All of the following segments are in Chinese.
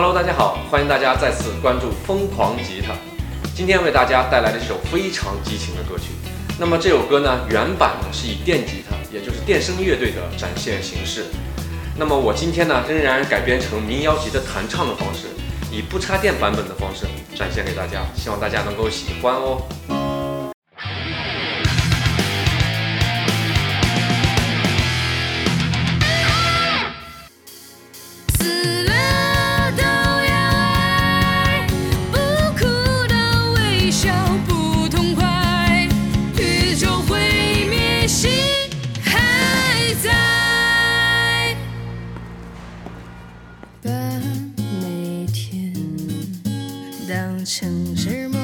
Hello，大家好，欢迎大家再次关注疯狂吉他。今天为大家带来的这首非常激情的歌曲。那么这首歌呢，原版呢是以电吉他，也就是电声乐队的展现形式。那么我今天呢，仍然改编成民谣级的弹唱的方式，以不插电版本的方式展现给大家，希望大家能够喜欢哦。城市末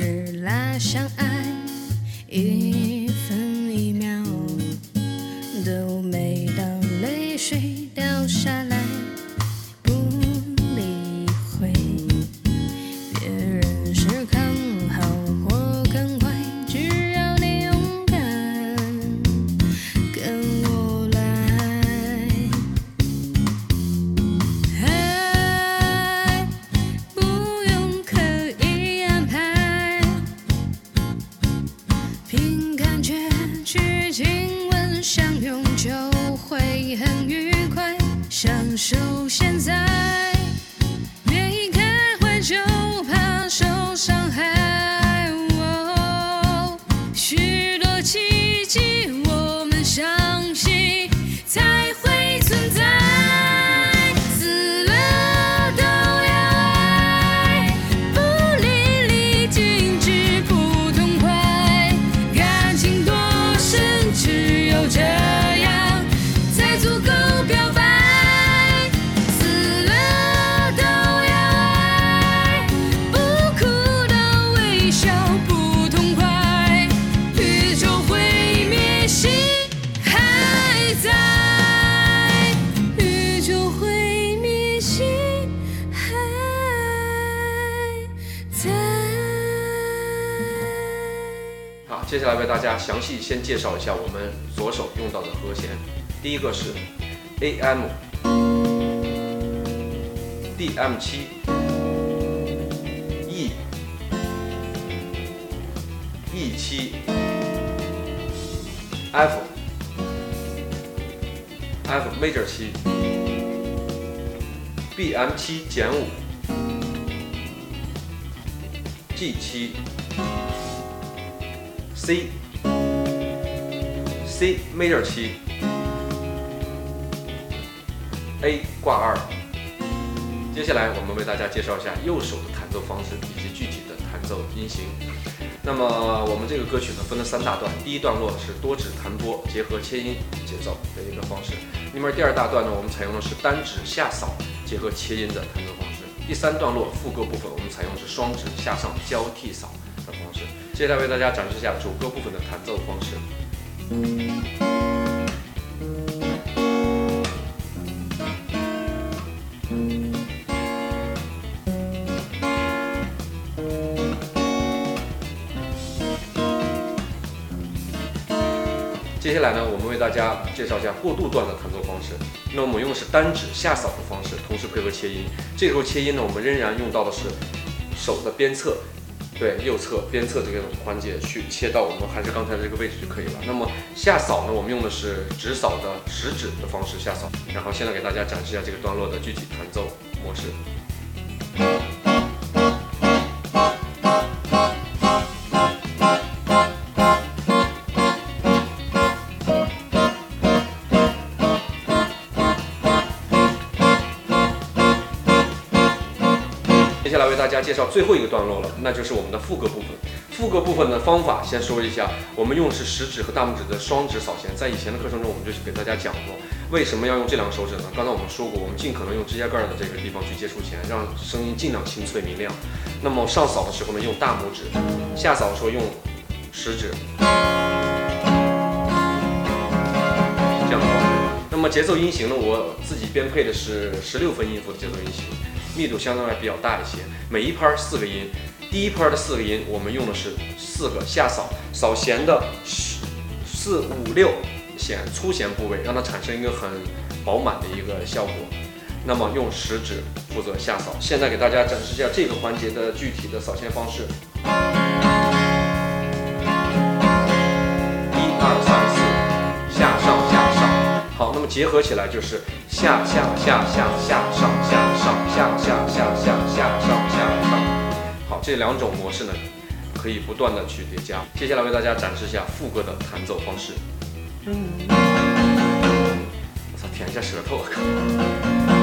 日拉相爱，手接下来为大家详细先介绍一下我们左手用到的和弦。第一个是 A M D M 七 E E 七 F F major 七 B M 七减五 G 七。C C major 七 A 挂二。接下来我们为大家介绍一下右手的弹奏方式以及具体的弹奏音型。那么我们这个歌曲呢分了三大段，第一段落是多指弹拨结合切音节奏的一个方式。那么第二大段呢，我们采用的是单指下扫结合切音的弹奏方式。第三段落副歌部分，我们采用的是双指下上交替扫方式。接下来为大家展示一下主歌部分的弹奏方式。接下来呢，我们为大家介绍一下过渡段的弹奏方式。那我们用的是单指下扫的方式，同时配合切音。这时候切音呢，我们仍然用到的是手的边侧。对，右侧边侧这个环节去切到我们还是刚才的这个位置就可以了。那么下扫呢，我们用的是直扫的食指的方式下扫。然后现在给大家展示一下这个段落的具体弹奏模式。大家介绍最后一个段落了，那就是我们的副歌部分。副歌部分的方法先说一下，我们用的是食指和大拇指的双指扫弦。在以前的课程中，我们就给大家讲过，为什么要用这两个手指呢？刚才我们说过，我们尽可能用指甲盖的这个地方去接触弦，让声音尽量清脆明亮。那么上扫的时候呢，用大拇指；下扫的时候用食指。这样的话，那么节奏音型呢，我自己编配的是十六分音符的节奏音型。密度相对来比较大一些，每一拍四个音，第一拍的四个音我们用的是四个下扫扫弦的四五六弦粗弦部位，让它产生一个很饱满的一个效果。那么用食指负责下扫。现在给大家展示一下这个环节的具体的扫弦方式。结合起来就是下下下下下上下上下下下下下上下上。好，这两种模式呢，可以不断的去叠加。接下来为大家展示一下副歌的弹奏方式。我操，舔一下舌头，我靠。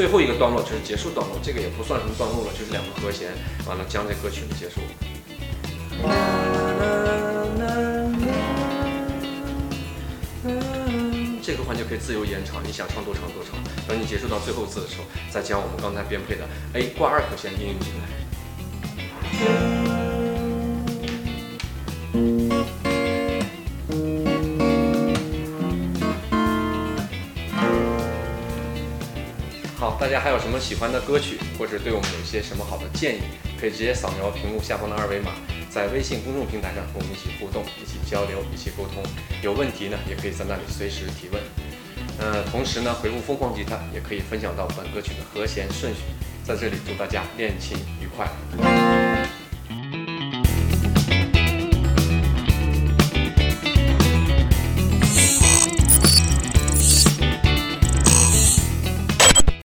最后一个段落就是结束段落，这个也不算什么段落了，就是两个和弦，完了将这歌曲的结束。这个环节可以自由延长，你想唱多长多长。等你结束到最后字的时候，再将我们刚才编配的 A 挂二和弦应用进来。大家还有什么喜欢的歌曲，或者对我们有一些什么好的建议，可以直接扫描屏幕下方的二维码，在微信公众平台上和我们一起互动、一起交流、一起沟通。有问题呢，也可以在那里随时提问。呃，同时呢，回复“疯狂吉他”也可以分享到本歌曲的和弦顺序。在这里祝大家练琴愉快。